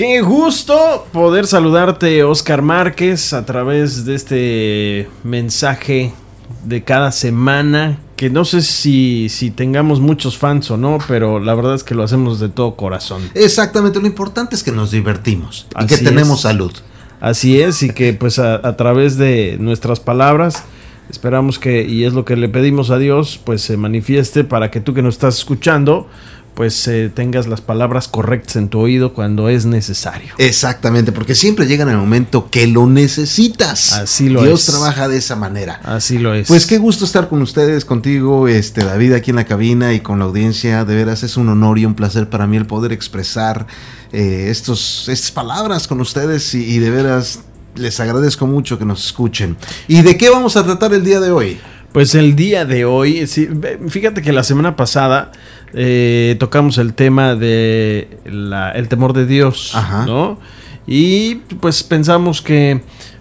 Qué gusto poder saludarte, Oscar Márquez, a través de este mensaje de cada semana. Que no sé si, si tengamos muchos fans o no, pero la verdad es que lo hacemos de todo corazón. Exactamente, lo importante es que nos divertimos y que tenemos salud. Así es, y que pues a, a través de nuestras palabras esperamos que, y es lo que le pedimos a Dios, pues se manifieste para que tú que nos estás escuchando, pues eh, tengas las palabras correctas en tu oído cuando es necesario. Exactamente, porque siempre llega en el momento que lo necesitas. Así lo Dios trabaja de esa manera. Así lo es. Pues qué gusto estar con ustedes, contigo, este David aquí en la cabina y con la audiencia. De veras es un honor y un placer para mí el poder expresar eh, estos, estas palabras con ustedes y, y de veras les agradezco mucho que nos escuchen. ¿Y de qué vamos a tratar el día de hoy? Pues el día de hoy, sí, fíjate que la semana pasada eh, tocamos el tema de el temor de Dios, ¿no? Y pues pensamos que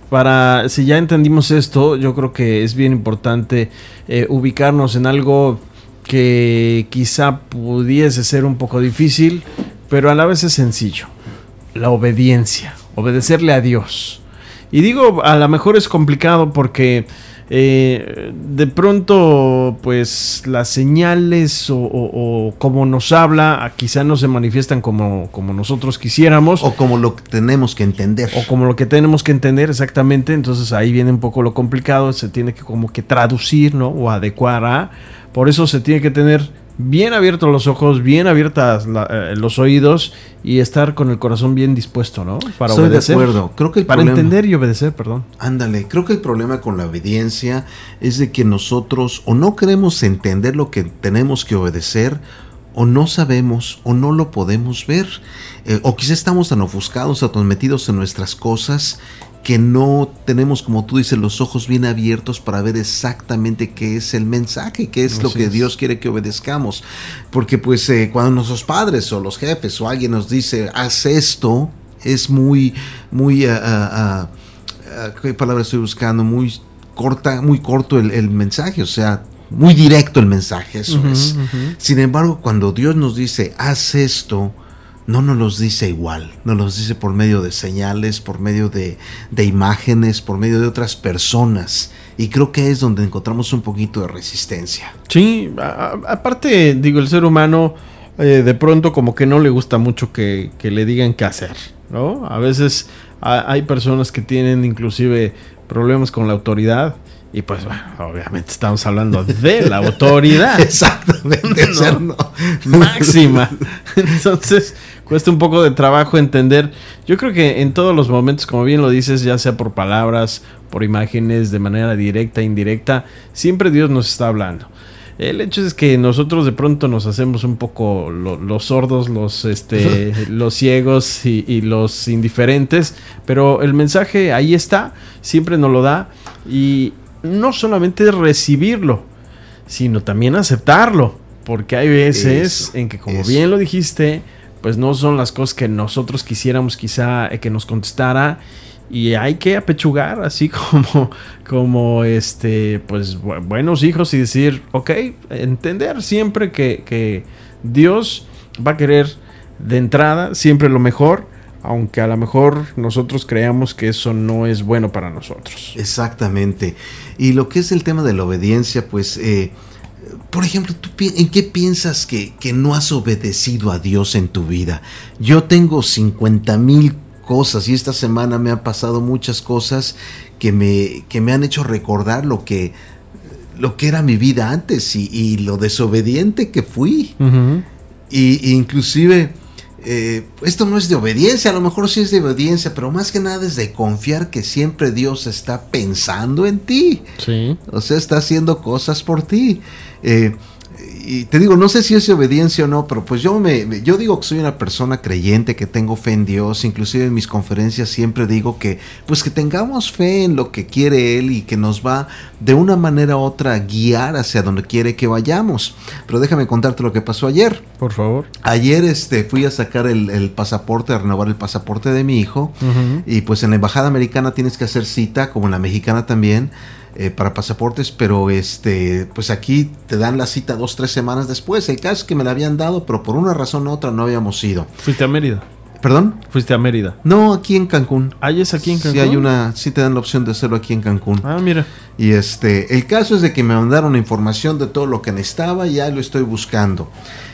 para, si ya entendimos esto, yo creo que es bien importante eh, ubicarnos en algo que quizá pudiese ser un poco difícil, pero a la vez es sencillo. La obediencia, obedecerle a Dios. Y digo, a lo mejor es complicado porque eh, de pronto, pues las señales o, como nos habla, quizá no se manifiestan como, como nosotros quisiéramos. O como lo que tenemos que entender. O como lo que tenemos que entender, exactamente. Entonces ahí viene un poco lo complicado, se tiene que como que traducir, ¿no? O adecuar a. Por eso se tiene que tener bien abiertos los ojos, bien abiertas eh, los oídos y estar con el corazón bien dispuesto, ¿no? Para Estoy obedecer. de acuerdo. Creo que para entender y obedecer, perdón. Ándale, creo que el problema con la obediencia es de que nosotros o no queremos entender lo que tenemos que obedecer o no sabemos o no lo podemos ver. Eh, o quizá estamos tan ofuscados, tan metidos en nuestras cosas que no tenemos, como tú dices, los ojos bien abiertos para ver exactamente qué es el mensaje, qué es lo que Dios quiere que obedezcamos. Porque pues eh, cuando nuestros padres o los jefes o alguien nos dice, haz esto, es muy, muy, uh, ¿qué palabra estoy buscando? Muy corta, muy corto el, mensaje, o sea, muy directo el mensaje, eso es. Sin embargo, cuando Dios nos dice, haz esto, no nos los dice igual, nos los dice por medio de señales, por medio de, imágenes, por medio de otras personas. Y creo que es donde encontramos un poquito de resistencia. Sí, aparte, digo, el ser humano eh, de pronto como que no le gusta mucho que, que le digan qué hacer, ¿no? A veces hay personas que tienen inclusive problemas con la autoridad y pues bueno, obviamente estamos hablando de la autoridad. Exactamente. Máxima. Entonces, cuesta un poco de trabajo entender. Yo creo que en todos los momentos, como bien lo dices, ya sea por palabras, por imágenes, de manera directa, indirecta, siempre Dios nos está hablando. El hecho es que nosotros de pronto nos hacemos un poco los sordos, los, este, los ciegos y, y, los indiferentes, pero el mensaje ahí está, siempre nos lo da y no solamente recibirlo, sino también aceptarlo. Porque hay veces en que, como bien lo dijiste, pues no son las cosas que nosotros quisiéramos quizá eh, que nos contestara. Y hay que apechugar así como, como este, pues buenos hijos y decir, ok, entender siempre que, que Dios va a querer de entrada siempre lo mejor aunque a lo mejor nosotros creamos que eso no es bueno para nosotros. Exactamente. Y lo que es el tema de la obediencia, pues, eh, por ejemplo, ¿tú ¿en qué piensas que, no has obedecido a Dios en tu vida? Yo tengo 50 mil cosas y esta semana me han pasado muchas cosas que me, que me han hecho recordar lo que, lo que era mi vida antes y, lo desobediente que fui. y, inclusive eh, esto no es de obediencia, a lo mejor sí es de obediencia, pero más que nada es de confiar que siempre Dios está pensando en ti. Sí. O sea, está haciendo cosas por ti. Eh, y te digo, no sé si es obediencia o no, pero pues yo me, yo digo que soy una persona creyente, que tengo fe en Dios, inclusive en mis conferencias siempre digo que pues que tengamos fe en lo que quiere Él y que nos va de una manera u otra a guiar hacia donde quiere que vayamos. Pero déjame contarte lo que pasó ayer. Por favor. Ayer este, fui a sacar el, pasaporte, a renovar el pasaporte de mi hijo y pues en la embajada americana tienes que hacer cita, como en la mexicana también eh, para pasaportes, pero este, pues aquí te dan la cita dos, tres semanas después. El caso es que me la habían dado, pero por una razón u otra no habíamos ido. ¿Fuiste a Mérida? ¿Perdón? Fuiste a Mérida. No, aquí en Cancún. Ah, es aquí en Cancún. Sí, hay una, sí te dan la opción de hacerlo aquí en Cancún. Ah, mira. Y este, el caso es de que me mandaron información de todo lo que necesitaba, y ya lo estoy buscando.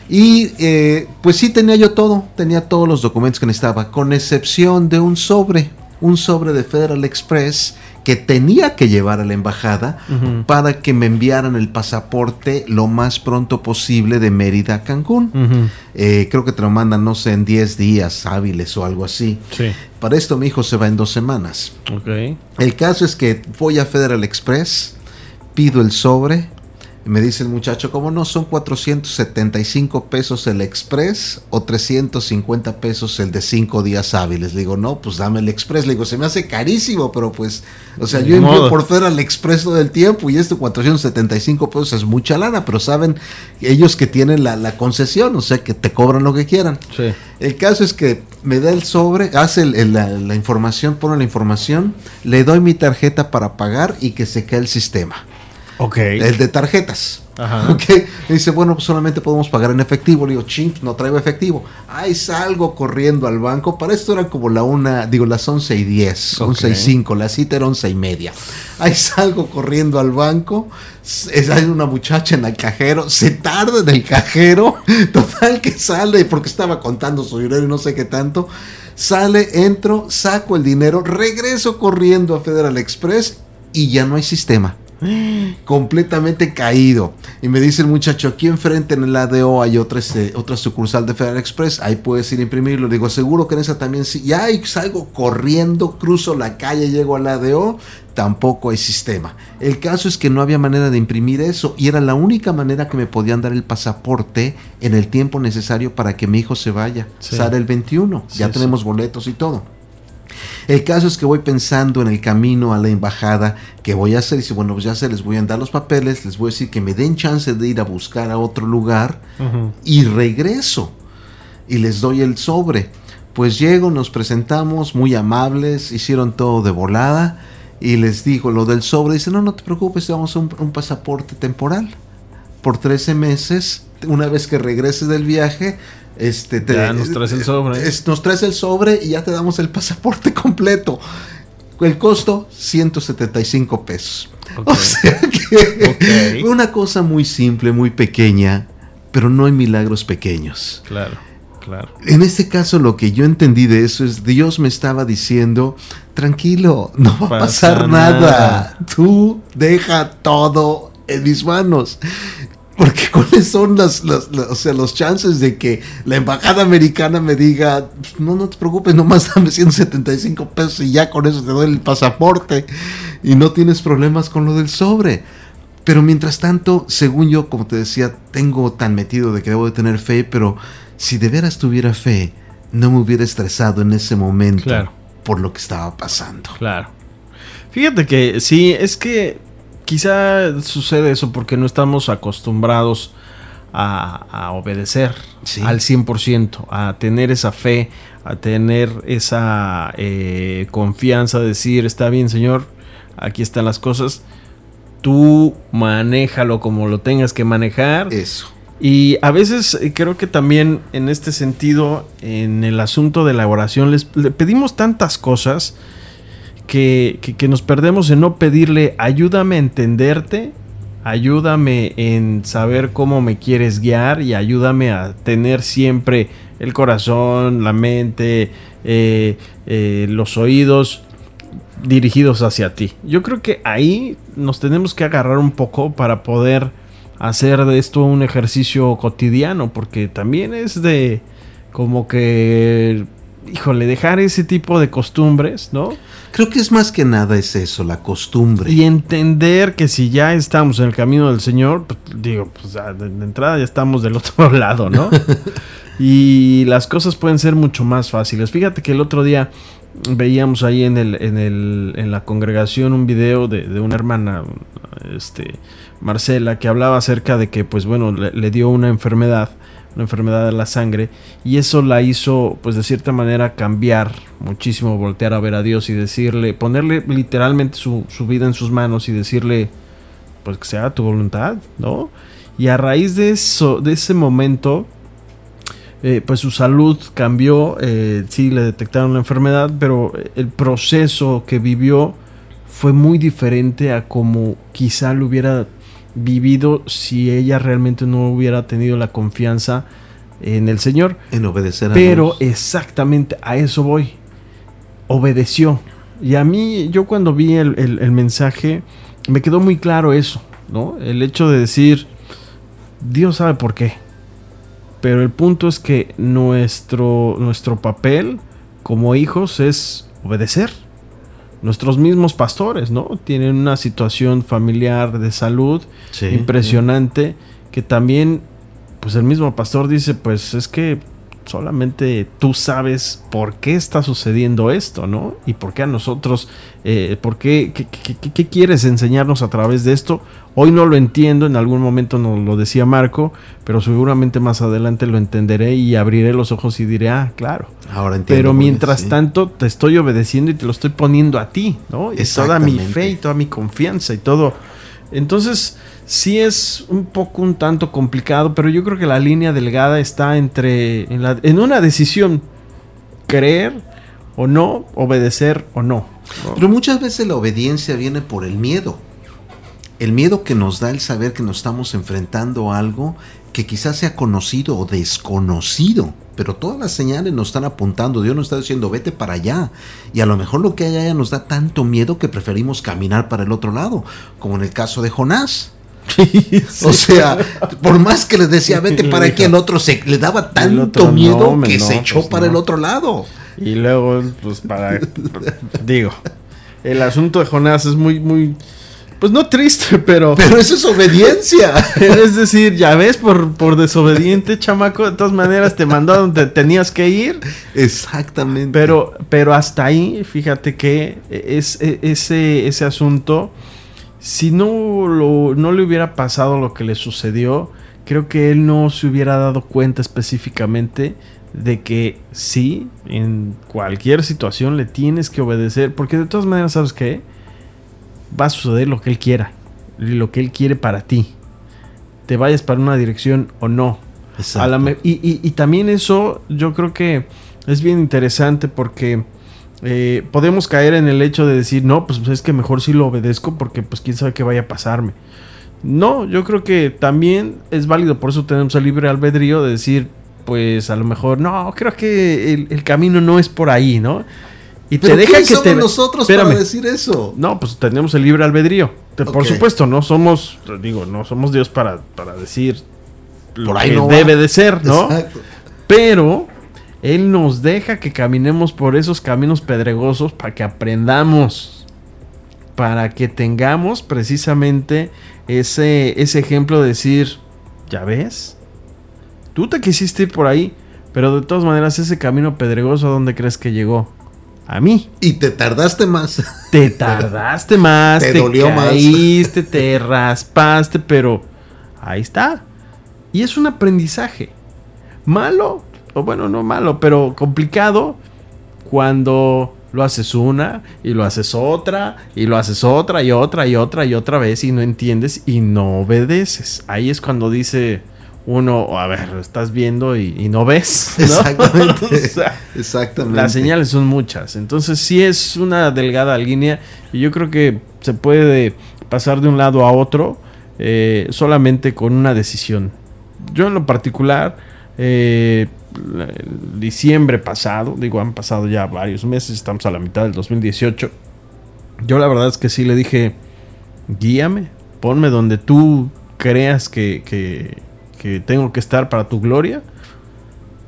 Y eh, pues sí tenía yo todo, tenía todos los documentos que necesitaba, con excepción de un sobre, un sobre de Federal Express que tenía que llevar a la embajada para que me enviaran el pasaporte lo más pronto posible de Mérida a Cancún. Eh, creo que te lo mandan, no sé, en 10 días hábiles o algo así. Sí. Para esto mi hijo se va en dos semanas. El caso es que voy a Federal Express, pido el sobre, me dice el muchacho, ¿cómo no? Son 475 pesos el Express o 350 pesos el de 5 días hábiles. Le digo, no, pues dame el Express. Le digo, se me hace carísimo, pero pues, o sea, yo envío por Federal Express todo el tiempo y este 475 pesos es mucha lana, pero saben ellos que tienen la, la concesión, o sea, que te cobran lo que quieran. Sí. El caso es que me da el sobre, hace el- el- la, la información, pone la información, le doy mi tarjeta para pagar y que se cae el sistema. Ok. El de tarjetas. Ajá. Ok. Me dice, bueno, pues solamente podemos pagar en efectivo. Le digo, ching, no traigo efectivo. Ahí salgo corriendo al banco. Para esto era como la una, digo, las 11 y 10, Ok. 11 y 5. La cita era 11 y media. Ahí salgo corriendo al banco. Es, hay una muchacha en el cajero. Se tarda en el cajero. Total que sale porque estaba contando su dinero y no sé qué tanto. Sale, entro, saco el dinero, regreso corriendo a Federal Express y ya no hay sistema completamente caído. Y me dice el muchacho, aquí enfrente en el ADO hay otra, este, otra sucursal de Federal Express, ahí puedes ir a imprimirlo. Digo, seguro que en esa también sí. Ya salgo corriendo, cruzo la calle, llego al ADO, tampoco hay sistema. El caso es que no había manera de imprimir eso y era la única manera que me podían dar el pasaporte en el tiempo necesario para que mi hijo se vaya. Sí. Sale el 21, ya Sí, tenemos boletos y todo. El caso es que voy pensando en el camino a la embajada que voy a hacer. Y dice, bueno, pues ya se les voy a dar los papeles, les voy a decir que me den chance de ir a buscar a otro lugar y regreso. Y les doy el sobre. Pues llego, nos presentamos, muy amables, hicieron todo de volada. Y les digo lo del sobre. Dice, no, no te preocupes, te damos un, un pasaporte temporal. Por 13 meses, una vez que regreses del viaje, este, te, Ya nos traes el sobre. es- nos traes el sobre y ya te damos el pasaporte completo. El costo, 175 pesos. Ok. O sea que Ok. una cosa muy simple, muy pequeña, pero no hay milagros pequeños. Claro, claro. En este caso lo que yo entendí de eso es Dios me estaba diciendo, tranquilo, no va a Pasa pasar nada. nada. Tú deja todo en mis manos. Porque cuáles son las, las- las- o sea, los chances de que la embajada americana me diga, no, no te preocupes, nomás dame 175 pesos y ya con eso te doy el pasaporte y no tienes problemas con lo del sobre. Pero mientras tanto, según yo, como te decía, tengo tan metido de que debo de tener fe, pero si de veras tuviera fe, no me hubiera estresado en ese momento Claro. por lo que estaba pasando. Claro. Fíjate que sí, es que quizá sucede eso porque no estamos acostumbrados a, a obedecer Sí. al 100%, a tener esa fe, a tener esa eh, confianza de decir, está bien Señor, aquí están las cosas, tú manéjalo como lo tengas que manejar. Eso. Y a veces eh, creo que también en este sentido, en el asunto de la oración, les, le pedimos tantas cosas que, que- nos perdemos en no pedirle, ayúdame a entenderte, ayúdame en saber cómo me quieres guiar y ayúdame a tener siempre el corazón, la mente, eh, eh, los oídos dirigidos hacia ti. Yo creo que ahí nos tenemos que agarrar un poco para poder hacer de esto un ejercicio cotidiano, porque también es de como que, híjole, dejar ese tipo de costumbres, ¿no? Creo que es más que nada es eso, la costumbre. Y entender que si ya estamos en el camino del Señor, pues, digo, pues de, de entrada ya estamos del otro lado, ¿no? y las cosas pueden ser mucho más fáciles. Fíjate que el otro día veíamos ahí en, el, en, el, en la congregación un video de, de una hermana, este, Marcela, que hablaba acerca de que, pues bueno, le, le dio una enfermedad, una enfermedad de la sangre, y eso la hizo, pues de cierta manera, cambiar muchísimo, voltear a ver a Dios y decirle, ponerle literalmente su, su vida en sus manos y decirle, pues que sea tu voluntad, ¿no? Y a raíz de eso, de ese momento, eh, pues su salud cambió, eh, sí le detectaron la enfermedad, pero el proceso que vivió fue muy diferente a como quizá lo hubiera vivido si ella realmente no hubiera tenido la confianza en el Señor. En obedecer a Pero exactamente a eso voy. Obedeció. Y a mí, yo cuando vi el, el mensaje, me quedó muy claro eso, ¿no? El hecho de decir, Dios sabe por qué. Pero el punto es que nuestro, nuestro papel como hijos es obedecer. Nuestros mismos pastores, ¿no? Tienen una situación familiar de salud impresionante que también, pues el mismo pastor dice, pues es que solamente tú sabes por qué está sucediendo esto, ¿no? Y por qué a nosotros, eh, por qué, qué, quieres enseñarnos a través de esto. Hoy no lo entiendo, en algún momento nos lo decía Marco, pero seguramente más adelante lo entenderé y abriré los ojos y diré, ah, claro. Ahora entiendo. Pero mientras tanto te estoy obedeciendo y te lo estoy poniendo a ti, ¿no? Y toda mi fe y toda mi confianza y todo. Entonces, sí es un poco un tanto complicado, pero yo creo que la línea delgada está entre en, una decisión creer o no, obedecer o no, Pero muchas veces la obediencia viene por el miedo. El miedo que nos da el saber que nos estamos enfrentando a algo que quizás sea conocido o desconocido, pero todas las señales nos están apuntando, Dios nos está diciendo, vete para allá. Y a lo mejor lo que hay allá nos da tanto miedo que preferimos caminar para el otro lado, como en el caso de Jonás. O sea, por más que le decía vete para aquí, el otro se le daba tanto miedo que se echó pues para el otro lado. Y luego, pues para. digo, el asunto de Jonás es muy, muy. Pues no triste, pero. Pero eso es obediencia. es decir, ya ves, por, por desobediente, chamaco, de todas maneras te mandó a donde tenías que ir. Exactamente. Pero, pero hasta ahí, fíjate que es, e, ese, ese asunto si no, no le hubiera pasado lo que le sucedió, creo que él no se hubiera dado cuenta específicamente de que sí, en cualquier situación le tienes que obedecer, porque de todas maneras, ¿sabes qué? Va a suceder lo que él quiera, lo que él quiere para ti. Te vayas para una dirección o no. y, y también eso yo creo que es bien interesante porque eh, podemos caer en el hecho de decir, no, pues es que mejor si lo obedezco porque pues quién sabe qué vaya a pasarme. No, yo creo que también es válido, por eso tenemos el libre albedrío de decir, pues a lo mejor, no, creo que el, camino no es por ahí, ¿no? Y te deja que somos nosotros para decir eso? No, pues tenemos el libre albedrío. Por supuesto, no somos, digo, no somos Dios para, para decir lo por ahí que debe de ser, ¿no? Pero él nos deja que caminemos por esos caminos pedregosos para que aprendamos, para que tengamos precisamente ese, ese ejemplo de decir, ya ves, tú te quisiste ir por ahí, pero de todas maneras ese camino pedregoso, ¿a dónde crees que llegó? A mí. Y te tardaste más. Te tardaste más. te, dolió caíste, te raspaste, pero ahí está. Y es un aprendizaje. Malo, o bueno, no malo, pero complicado cuando lo haces una y lo haces otra y lo haces otra y otra y otra y otra vez y no entiendes y no obedeces. Ahí es cuando dice uno, a ver, estás viendo y, no ves. Exactamente. Exactamente. Las señales son muchas. Entonces sí es una delgada línea y yo creo que se puede pasar de un lado a otro eh, solamente con una decisión. Yo en lo particular... Eh, diciembre pasado, digo, han pasado ya varios meses, estamos a la mitad del 2018. Yo la verdad es que sí le dije, guíame, ponme donde tú creas que, que, tengo que estar para tu gloria.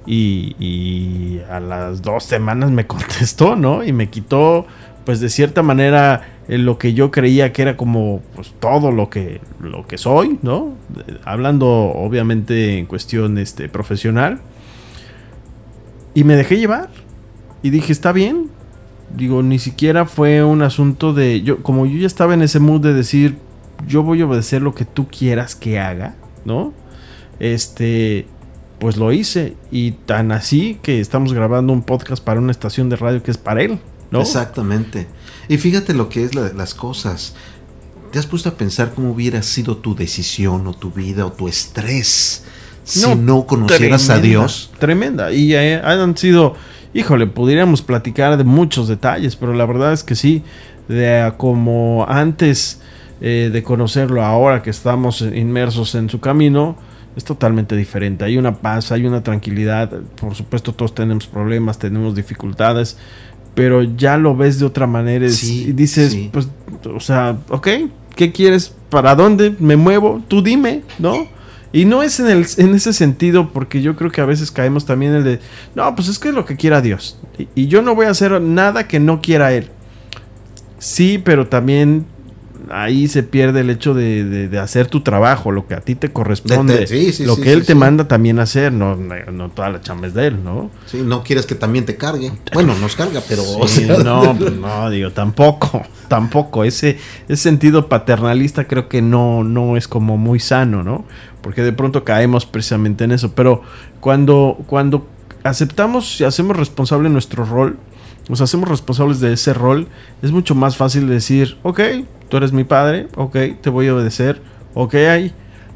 Y, a las dos semanas me contestó, ¿no? Y me quitó, pues de cierta manera, lo que yo creía que era como pues, todo lo que, lo que soy, ¿no? Hablando obviamente en cuestión este, profesional. Y me dejé llevar. Y dije, está bien. Digo, ni siquiera fue un asunto de. Yo, como yo ya estaba en ese mood de decir, yo voy a obedecer lo que tú quieras que haga, ¿no? Este. Pues lo hice. Y tan así que estamos grabando un podcast para una estación de radio que es para él, ¿no? Exactamente. Y fíjate lo que es las cosas. ¿Te has puesto a pensar cómo hubiera sido tu decisión o tu vida o tu estrés si no, conocieras a Dios. Tremenda. Y eh, han sido, híjole, podríamos platicar de muchos detalles, pero la verdad es que sí, de como antes eh, de conocerlo, ahora que estamos inmersos en su camino, es totalmente diferente. Hay una paz, hay una tranquilidad. Por supuesto, todos tenemos problemas, tenemos dificultades, pero ya lo ves de otra manera y dices, pues, o sea, ok, ¿qué quieres? ¿Para dónde me muevo? Tú dime, ¿no? Y no es en, el, en ese sentido, porque yo creo que a veces caemos también en el de, no, pues es que es lo que quiera Dios. Y, y yo no voy a hacer nada que no quiera Él. Sí, pero también ahí se pierde el hecho de, hacer tu trabajo, lo que a ti te corresponde, lo que él te manda también hacer, no, no, toda la chamba es de él, ¿no? Sí, no quieres que también te cargue. Bueno, nos carga, pero... no, no, digo, tampoco, tampoco. Ese, ese sentido paternalista creo que no, no es como muy sano, ¿no? Porque de pronto caemos precisamente en eso. Pero cuando, cuando aceptamos y hacemos responsable nuestro rol, nos hacemos responsables de ese rol, es mucho más fácil decir, ok, tú eres mi padre, ok, te voy a obedecer, ok,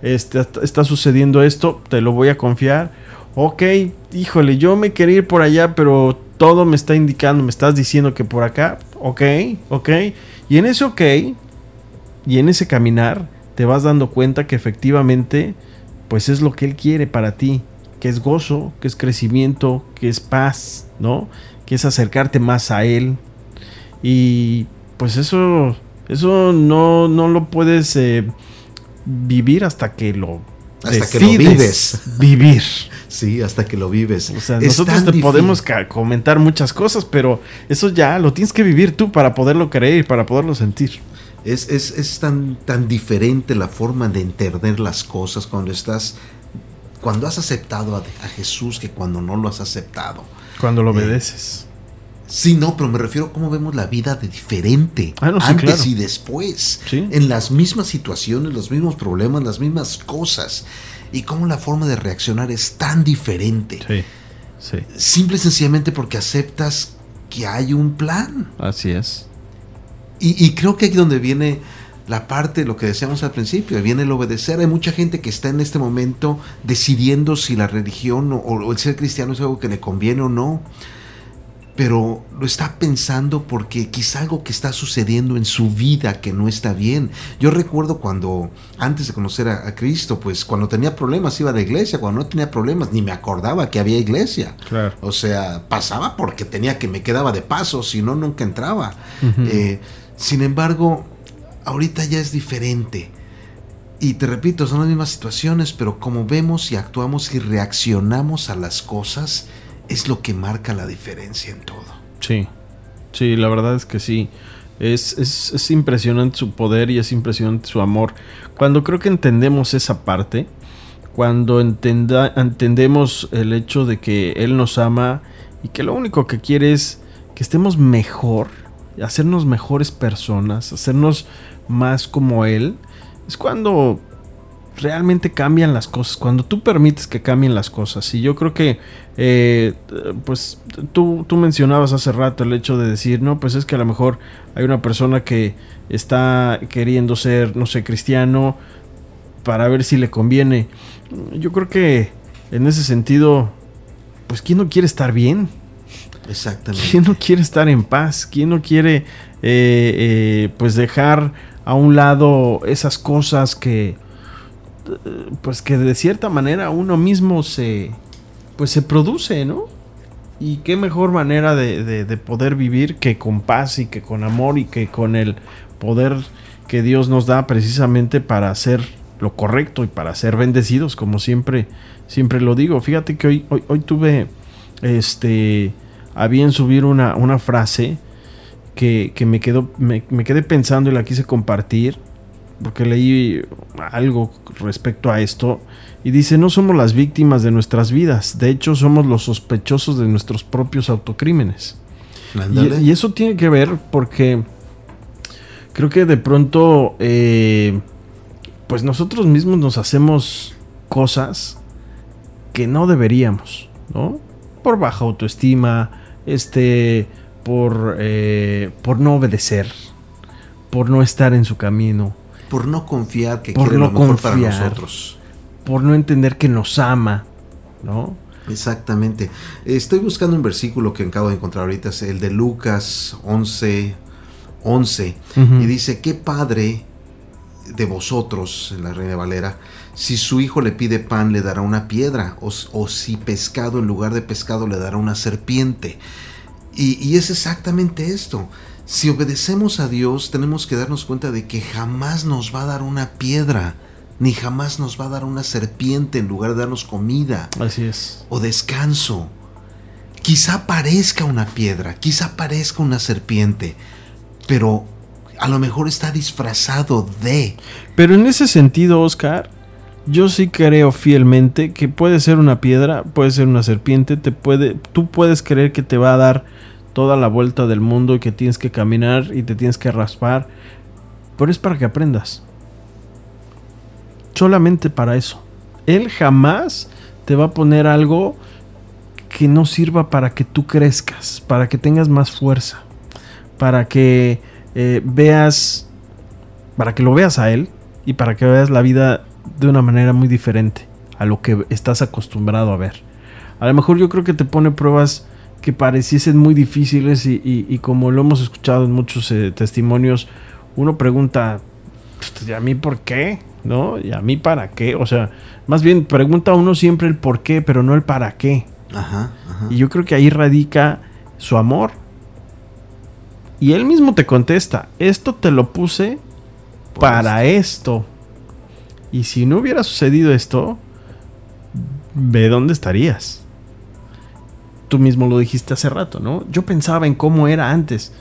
este, está sucediendo esto, te lo voy a confiar, ok, híjole, yo me quería ir por allá, pero todo me está indicando, me estás diciendo que por acá, ok, ok, y en ese ok, y en ese caminar, te vas dando cuenta que efectivamente, pues es lo que Él quiere para ti, que es gozo, que es crecimiento, que es paz, ¿no? Que es acercarte más a Él. Y pues eso eso no, no lo puedes eh, vivir hasta que lo hasta que lo vives. Vivir. Sí, hasta que lo vives. O sea, nosotros te podemos comentar muchas cosas, pero eso ya lo tienes que vivir tú para poderlo creer y para poderlo sentir. Es, es, es tan, tan diferente la forma de entender las cosas cuando estás, cuando has aceptado a, Jesús que cuando no lo has aceptado. Cuando lo eh, obedeces. Sí, no, pero me refiero a cómo vemos la vida de diferente. Ah, antes y después. En las mismas situaciones, los mismos problemas, las mismas cosas. Y cómo la forma de reaccionar es tan diferente. Sí. Sí. Simple y sencillamente porque aceptas que hay un plan. Así es. Y, creo que aquí donde viene la parte, lo que decíamos al principio, viene el obedecer. Hay mucha gente que está en este momento decidiendo si la religión o el ser cristiano es algo que le conviene o no pero lo está pensando porque quizá algo que está sucediendo en su vida que no está bien. Yo recuerdo cuando, antes de conocer a, Cristo, pues cuando tenía problemas iba a la iglesia, cuando no tenía problemas ni me acordaba que había iglesia. O sea, pasaba porque tenía que me quedaba de paso, si no, nunca entraba. Eh, sin embargo, ahorita ya es diferente. Y te repito, son las mismas situaciones, pero como vemos y actuamos y reaccionamos a las cosas, es lo que marca la diferencia en todo. Sí, sí, la verdad es que sí. Es, es, impresionante su poder y es impresionante su amor. Cuando creo que entendemos esa parte, cuando entendemos el hecho de que Él nos ama y que lo único que quiere es que estemos mejor, hacernos mejores personas, hacernos más como Él, es cuando realmente cambian las cosas, cuando tú permites que cambien las cosas. Y yo creo que, eh, pues tú, tú mencionabas hace rato el hecho de decir, no, pues es que a lo mejor hay una persona que está queriendo ser, no sé, cristiano para ver si le conviene. Yo creo que en ese sentido, pues ¿quién no quiere estar bien? Exactamente. ¿Quién no quiere estar en paz? ¿Quién no quiere, eh, eh, pues dejar a un lado esas cosas que pues que de cierta manera uno mismo se, pues se produce, ¿no? Y qué mejor manera de, poder vivir que con paz y que con amor y que con el poder que Dios nos da precisamente para hacer lo correcto y para ser bendecidos, como siempre, siempre lo digo. Fíjate que hoy, hoy, tuve este a bien subir una, una frase que, me quedó, me, me quedé pensando y la quise compartir porque leí algo respecto a esto, y dice, no somos las víctimas de nuestras vidas, de hecho somos los sospechosos de nuestros propios autocrímenes. Y, eso tiene que ver porque creo que de pronto, eh, pues nosotros mismos nos hacemos cosas que no deberíamos, ¿no? Por baja autoestima, este, por, eh, por no obedecer, por no estar en su camino, por no confiar que quiere lo mejor para nosotros. por no entender que nos ama, ¿no? Exactamente. Estoy buscando un versículo que acabo de encontrar ahorita, es el de Lucas 11, 11, y dice, ¿qué padre de vosotros, en la Reina Valera, si su hijo le pide pan le dará una piedra, o, si pescado en lugar de pescado le dará una serpiente? Y, y es exactamente esto. Si obedecemos a Dios, tenemos que darnos cuenta de que jamás nos va a dar una piedra ni jamás nos va a dar una serpiente en lugar de darnos comida. Así es. O descanso. Quizá parezca una piedra, quizá parezca una serpiente, pero a lo mejor está disfrazado de. Pero en ese sentido, Oscar, yo sí creo fielmente que puede ser una piedra, puede ser una serpiente, te puede, tú puedes creer que te va a dar toda la vuelta del mundo y que tienes que caminar y te tienes que raspar, pero es para que aprendas solamente para eso. Él jamás te va a poner algo que no sirva para que tú crezcas, para que tengas más fuerza, para que eh, veas, para que lo veas a Él y para que veas la vida de una manera muy diferente a lo que estás acostumbrado a ver. A lo mejor yo creo que te pone pruebas que pareciesen muy difíciles y, como lo hemos escuchado en muchos eh, testimonios, uno pregunta, pues, ¿y a mí por qué? ¿no? ¿Y a mí para qué? O sea, más bien pregunta uno siempre el por qué, pero no el para qué. Ajá, Y yo creo que ahí radica su amor. Y él mismo te contesta, esto te lo puse para esto. Y si no hubiera sucedido esto, ve dónde estarías. Tú mismo lo dijiste hace rato, ¿no? Yo pensaba en cómo era antes.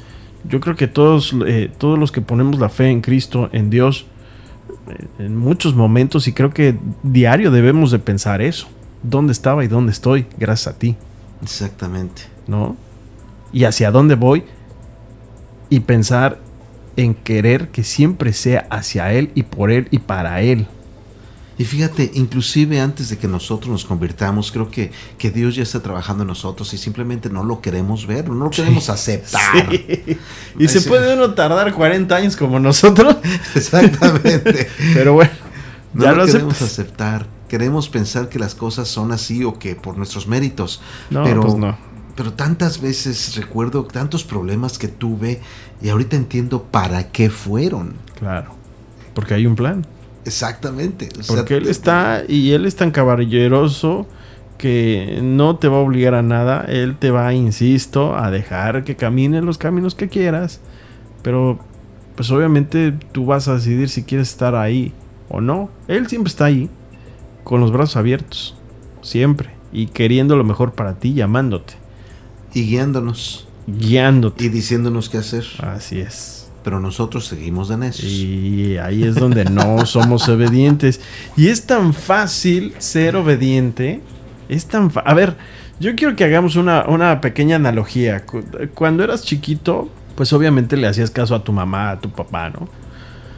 Yo creo que todos, eh, todos los que ponemos la fe en Cristo, en Dios, en muchos momentos y creo que diario debemos de pensar eso. ¿Dónde estaba y dónde estoy? Gracias a ti. Exactamente. ¿No? Y hacia dónde voy y pensar en querer que siempre sea hacia Él y por Él y para Él. Y fíjate, inclusive antes de que nosotros nos convirtamos, creo que, que Dios ya está trabajando en nosotros y simplemente no lo queremos ver, no lo queremos aceptar. Y se puede uno tardar 40 años como nosotros. Exactamente. Pero bueno, no ya lo, queremos aceptar. Queremos pensar que las cosas son así o que por nuestros méritos. No, pero, pues no. Pero tantas veces recuerdo tantos problemas que tuve y ahorita entiendo para qué fueron. Claro, porque hay un plan. Exactamente. Porque él está, y él es tan caballeroso que no te va a obligar a nada. Él te va, insisto, a dejar que camine los caminos que quieras. Pero, pues obviamente tú vas a decidir si quieres estar ahí o no. Él siempre está ahí, con los brazos abiertos. Siempre. Y queriendo lo mejor para ti, llamándote. Y guiándonos. Guiándote. Y diciéndonos qué hacer. Así es pero nosotros seguimos de necios. Y ahí es donde no somos obedientes. Y es tan fácil ser obediente. Es tan A ver, yo quiero que hagamos una, una, pequeña analogía. Cuando eras chiquito, pues obviamente le hacías caso a tu mamá, a tu papá, ¿no?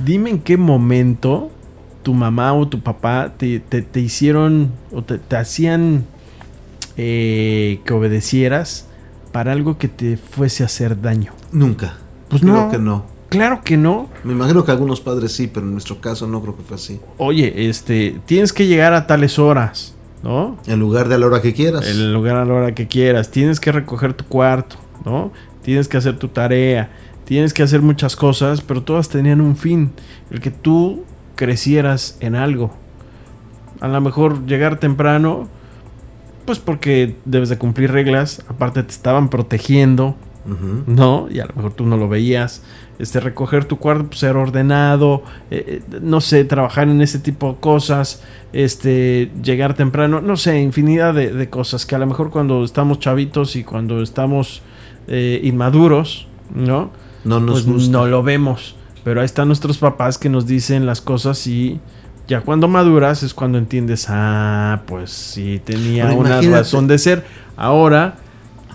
Dime en qué momento tu mamá o tu papá te, te, hicieron o te, te hacían eh, que obedecieras para algo que te fuese a hacer daño. Nunca. Pues creo que no. Claro que no. Me imagino que algunos padres sí, pero en nuestro caso no creo que fue así. Oye, este, tienes que llegar a tales horas, ¿no? En lugar de a la hora que quieras. En lugar a la hora que quieras. Tienes que recoger tu cuarto, ¿no? Tienes que hacer tu tarea. Tienes que hacer muchas cosas, pero todas tenían un fin. El que tú crecieras en algo. A lo mejor llegar temprano, pues porque debes de cumplir reglas. Aparte te estaban protegiendo, ¿no? Y a lo mejor tú no lo veías este, recoger tu cuarto, pues, ser ordenado, eh, eh, no sé, trabajar en ese tipo de cosas, este, llegar temprano, no sé, infinidad de, cosas que a lo mejor cuando estamos chavitos y cuando estamos eh, inmaduros, ¿no? No nos pues no lo vemos. Pero ahí están nuestros papás que nos dicen las cosas y ya cuando maduras es cuando entiendes, ah, pues sí, tenía una razón de ser. Ahora,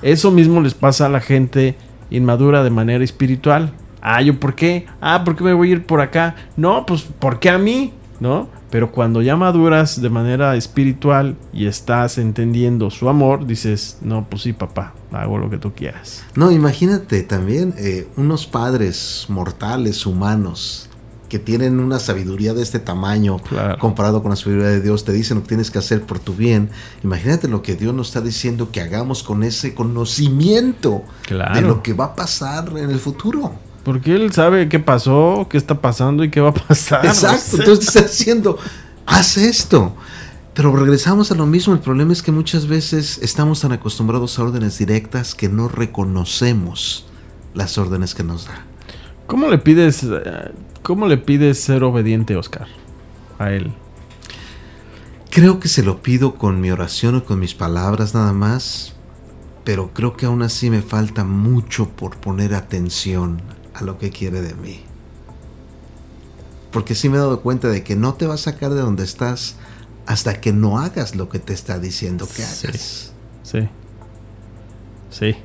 eso mismo les pasa a la gente inmadura de manera espiritual. Ah, ¿yo por qué? Ah, ¿por qué me voy a ir por acá? No, pues ¿por qué a mí? ¿No? Pero cuando ya maduras de manera espiritual y estás entendiendo su amor, dices, no, pues sí, papá, hago lo que tú quieras. No, imagínate también eh, unos padres mortales, humanos, que tienen una sabiduría de este tamaño comparado con la sabiduría de Dios, te dicen lo que tienes que hacer por tu bien. Imagínate lo que Dios nos está diciendo que hagamos con ese conocimiento de lo que va a pasar en el futuro. Porque Él sabe qué pasó, qué está pasando y qué va a pasar. Exacto, entonces está diciendo, haz esto. Pero regresamos a lo mismo, el problema es que muchas veces estamos tan acostumbrados a órdenes directas que no reconocemos las órdenes que nos da. ¿Cómo le pides, eh, cómo le pides ser obediente, Oscar, a él? Creo que se lo pido con mi oración o con mis palabras nada más, pero creo que aún así me falta mucho por poner atención a lo que quiere de mí. Porque sí me he dado cuenta de que no te va a sacar de donde estás hasta que no hagas lo que te está diciendo que hagas. Sí. Sí.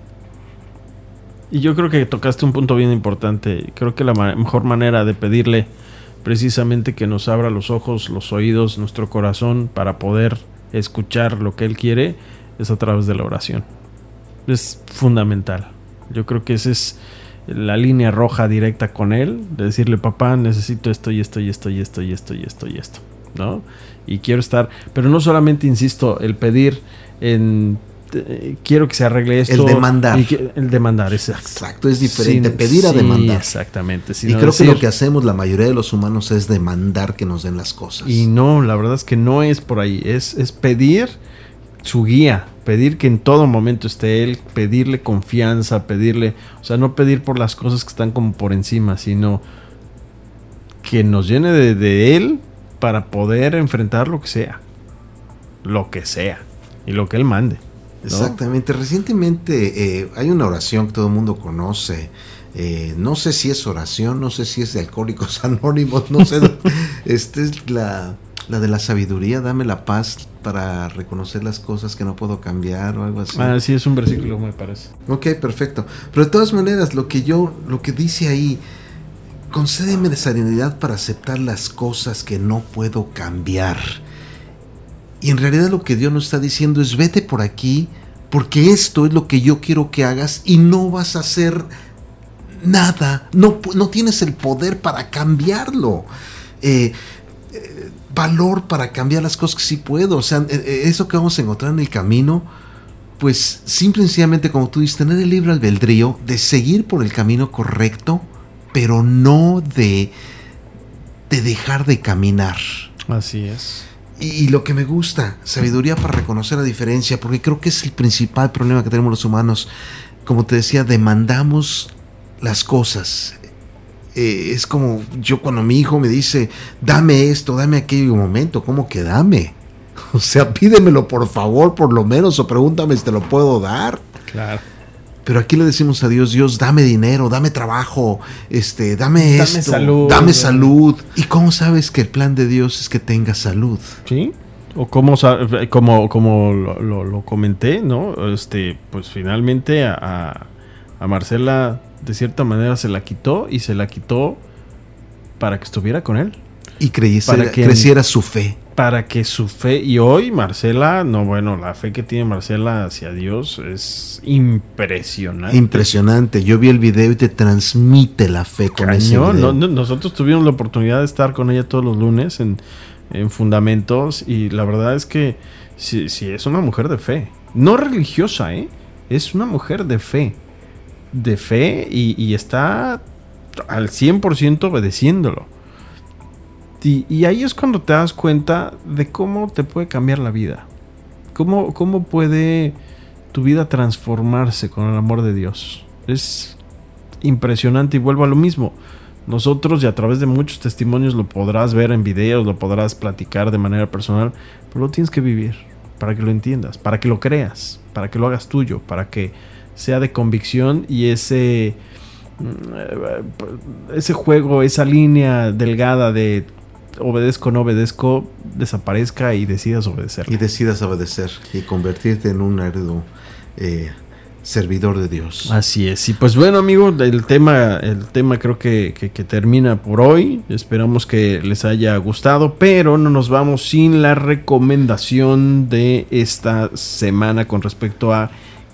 Y yo creo que tocaste un punto bien importante. Creo que la mejor manera de pedirle precisamente que nos abra los ojos, los oídos, nuestro corazón para poder escuchar lo que Él quiere es a través de la oración. Es fundamental. Yo creo que esa es la línea roja directa con Él, de decirle, papá, necesito esto y esto y esto y esto y esto y esto y esto, ¿no? Y quiero estar, pero no solamente, insisto, el pedir en quiero que se arregle esto. El demandar. el demandar, exacto. Exacto, es diferente. pedir a demandar. Exactamente. Y creo que lo que hacemos la mayoría de los humanos es demandar que nos den las cosas. Y no, la verdad es que no es por ahí. Es, es pedir su guía, pedir que en todo momento esté él, pedirle confianza, pedirle, o sea, no pedir por las cosas que están como por encima, sino que nos llene de, de él para poder enfrentar lo que sea. Lo que sea. Y lo que él mande. Exactamente. Recientemente eh, hay una oración que todo el mundo conoce. Eh, no sé si es oración, no sé si es de Alcohólicos Anónimos, no sé. Esta es la, la de la sabiduría, dame la paz para reconocer las cosas que no puedo cambiar o algo así. Ah, sí, es un versículo, me parece. Ok, perfecto. Pero de todas maneras, lo que yo, lo que dice ahí, concédeme serenidad para aceptar las cosas que no puedo cambiar y en realidad lo que Dios nos está diciendo es vete por aquí porque esto es lo que yo quiero que hagas y no vas a hacer nada, no, no tienes el poder para cambiarlo. Eh, eh, valor para cambiar las cosas que sí puedo. O sea, eh, eso que vamos a encontrar en el camino, pues simple y sencillamente, como tú dices, tener el libre albedrío de seguir por el camino correcto, pero no de, de dejar de caminar. Así es. Y, lo que me gusta, sabiduría para reconocer la diferencia, porque creo que es el principal problema que tenemos los humanos. Como te decía, demandamos las cosas. Eh, es como yo cuando mi hijo me dice, dame esto, dame aquello, un momento, ¿cómo que dame? O sea, pídemelo por favor, por lo menos, o pregúntame si te lo puedo dar. Claro. Pero aquí le decimos a Dios, Dios, dame dinero, dame trabajo, este, dame, dame esto, salud, dame salud. ¿Y cómo sabes que el plan de Dios es que tenga salud? Sí. O como, como, como lo, comenté, ¿no? Este, pues finalmente a, a, Marcela de cierta manera se la quitó y se la quitó para que estuviera con él. Y creyese, para que creciera su fe para que su fe, y hoy Marcela, no bueno, la fe que tiene Marcela hacia Dios es impresionante. Impresionante, yo vi el video y te transmite la fe con ese nosotros tuvimos la oportunidad de estar con ella todos los lunes en, Fundamentos y la verdad es que sí, sí, es una mujer de fe, no religiosa, ¿eh? es una mujer de fe, de fe y, y está al 100% obedeciéndolo. Y, ahí es cuando te das cuenta de cómo te puede cambiar la vida. Cómo, cómo puede tu vida transformarse con el amor de Dios. Es impresionante y vuelvo a lo mismo. Nosotros y a través de muchos testimonios lo podrás ver en videos, lo podrás platicar de manera personal, pero lo tienes que vivir para que lo entiendas, para que lo creas, para que lo hagas tuyo, para que sea de convicción y ese mm, ese juego, esa línea delgada de obedezco o no obedezco, desaparezca y decidas obedecer. Y decidas obedecer y convertirte en un heredo eh, servidor de Dios. Así es. Y pues bueno, amigo, el tema, el tema creo que, que, termina por hoy. Esperamos que les haya gustado, pero no nos vamos sin la recomendación de esta semana con respecto a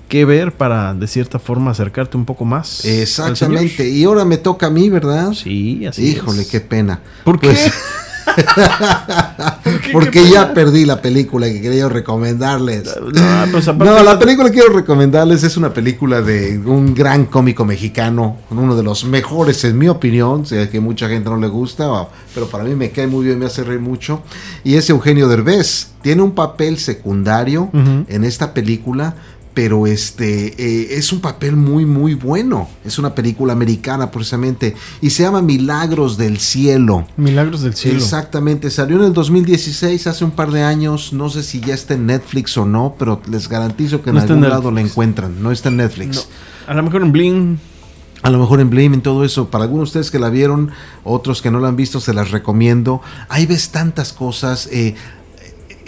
que ver para de cierta forma acercarte un poco más. Exactamente. Y ahora me toca a mí, ¿verdad? Sí, así Híjole, qué pena. ¿Por Pues, qué? Porque ya perdí la película que quería recomendarles. No, pues aparte- No, la película que quiero recomendarles es una película de un gran cómico mexicano, uno de los mejores en mi opinión, sé que mucha gente no le gusta, pero para mí me cae muy bien, me hace reír mucho, y es Eugenio Derbez. Tiene un papel secundario Ujú. en esta película, pero este eh, es un papel muy muy bueno. Es una película americana precisamente y se llama Milagros del Cielo. Milagros del cielo. Exactamente, salió en el 2016, hace un par de años, no sé si ya está en Netflix o no, pero les garantizo que en No algún en lado la encuentran, no está en Netflix. No, a lo mejor en Bling. A lo mejor en Blame, en todo eso, para algunos de ustedes que la vieron, otros que no la han visto, se las recomiendo. Ahí ves tantas cosas. eh,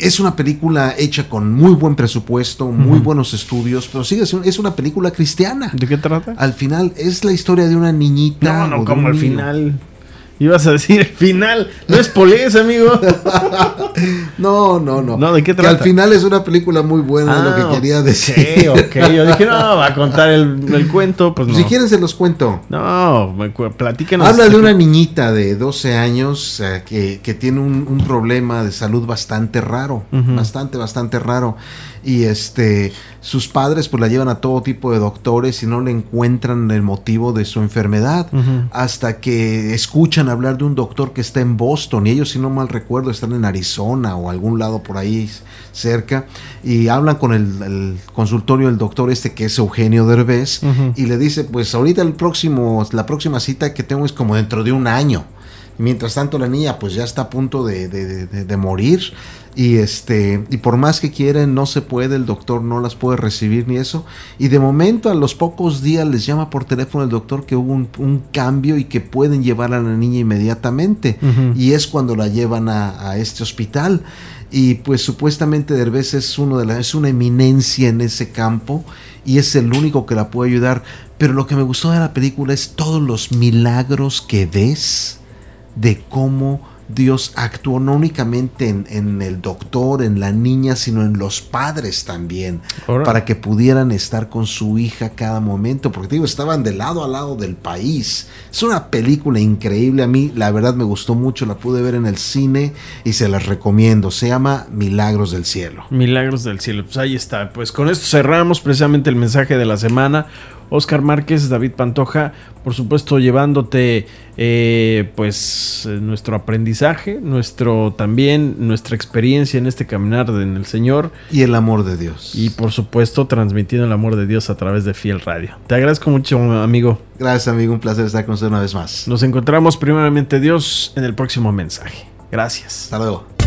es una película hecha con muy buen presupuesto, muy buenos estudios, pero sigue siendo, es una película cristiana. ¿De qué trata? Al final es la historia de una niñita. No, no, como al final. Ibas a decir el final. No es polés, amigo. No, no, no. No, ¿de qué Que al final es una película muy buena, es lo Ah, que quería ok, decir. ok. Yo dije, no, va a contar el, el cuento. Pues no. Si quieren se los cuento. No, platícanos. Habla de una niñita de 12 años eh, que, que tiene un, un problema de salud bastante raro, bastante, bastante raro. Y este, sus padres pues la llevan a todo tipo de doctores y no le encuentran el motivo de su enfermedad. Hasta que escuchan hablar de un doctor que está en Boston y ellos, si no mal recuerdo, están en Arizona o algún lado por ahí cerca y hablan con el, el consultorio del doctor este que es Eugenio Derbez y le dice, pues ahorita el próximo, la próxima cita que tengo es como dentro de un año. Mientras tanto la niña pues ya está a punto de, de- de- de morir y este y por más que quieren no se puede, el doctor no las puede recibir ni eso. Y de momento a los pocos días les llama por teléfono el doctor que hubo un, un cambio y que pueden llevar a la niña inmediatamente. Y es cuando la llevan a, a este hospital. Y pues supuestamente Derbez es uno de las, es una eminencia en ese campo y es el único que la puede ayudar. Pero lo que me gustó de la película es todos los milagros que ves de cómo Dios actuó no únicamente en, en el doctor, en la niña, sino en los padres también, para que pudieran estar con su hija cada momento, porque te digo, estaban de lado a lado del país. Es una película increíble, a mí la verdad me gustó mucho, la pude ver en el cine y se las recomiendo, se llama Milagros del Cielo. Milagros del cielo. Pues ahí está. Pues con esto cerramos precisamente el mensaje de la semana. Oscar Márquez, David Pantoja, por supuesto llevándote eh, pues eh, nuestro aprendizaje, nuestro también nuestra experiencia en este caminar en el Señor Y el amor de Dios. y por supuesto transmitiendo el amor de Dios a través de Fiel Radio. Te agradezco mucho, amigo. Gracias amigo, un placer estar con usted una vez más. Nos encontramos primeramente Dios en el próximo mensaje. Gracias. Hasta luego.